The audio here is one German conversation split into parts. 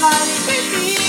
somebody baby.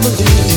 I will do.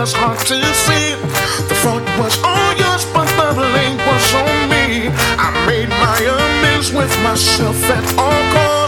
was hard to see. The fault was oh, all yours, but the blame was on me. I made my amends with myself at all costs.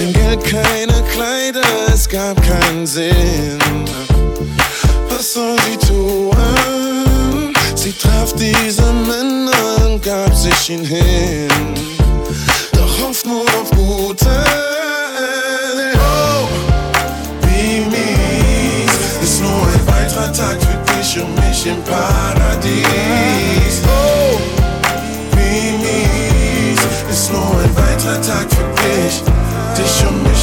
kein Geld, keine Kleider, es gab keinen Sinn. Was soll sie tun? Sie traf diese Männer und gab sich ihn hin. Doch hofft nur auf gute. Oh, wie mies ist nur ein weiterer Tag für dich und mich im Paradies. Oh, wie mies ist nur ein weiterer Tag für dich.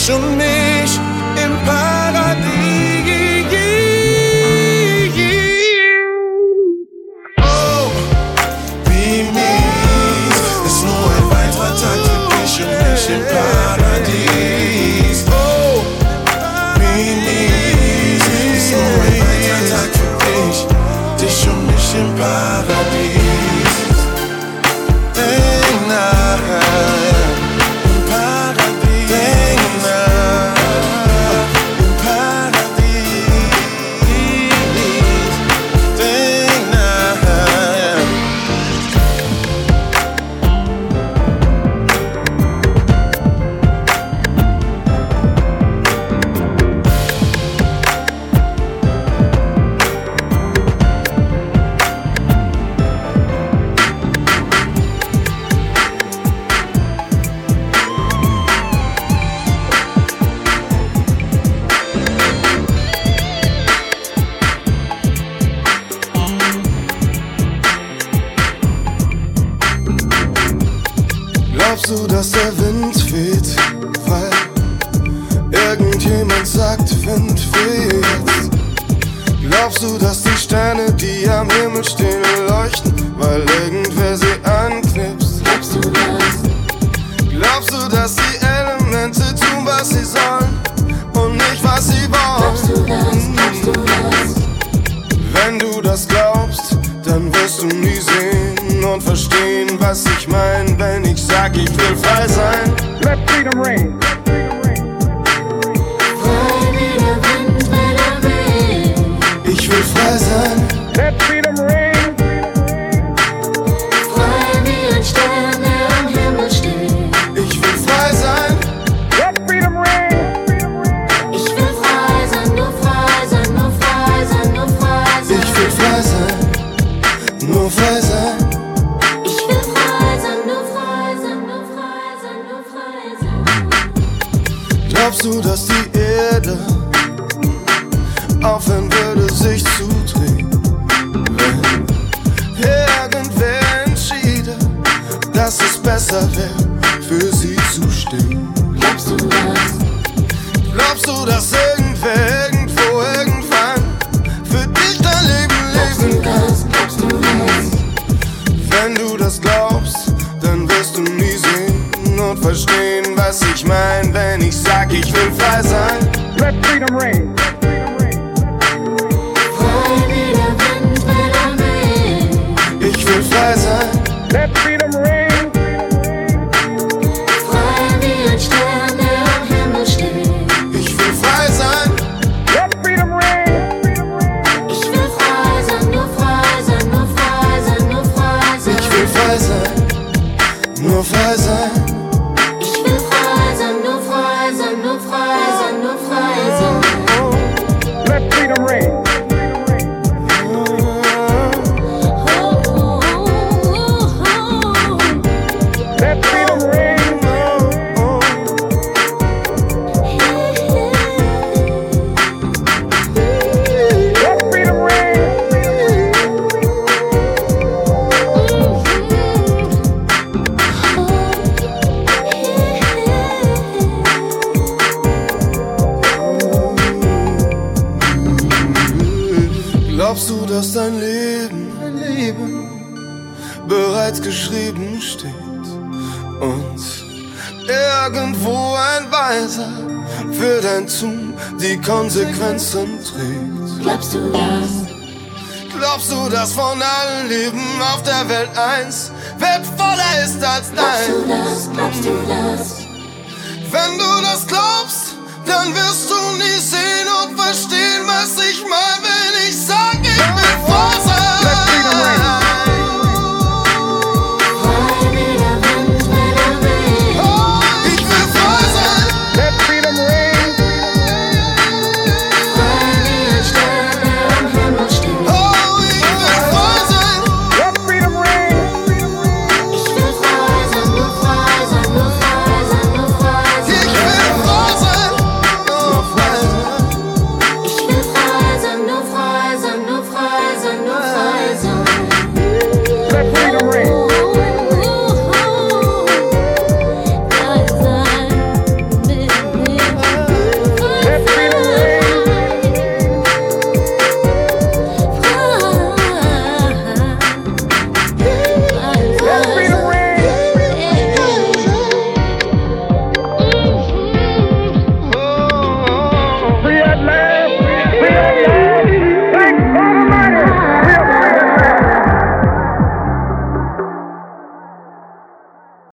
生命。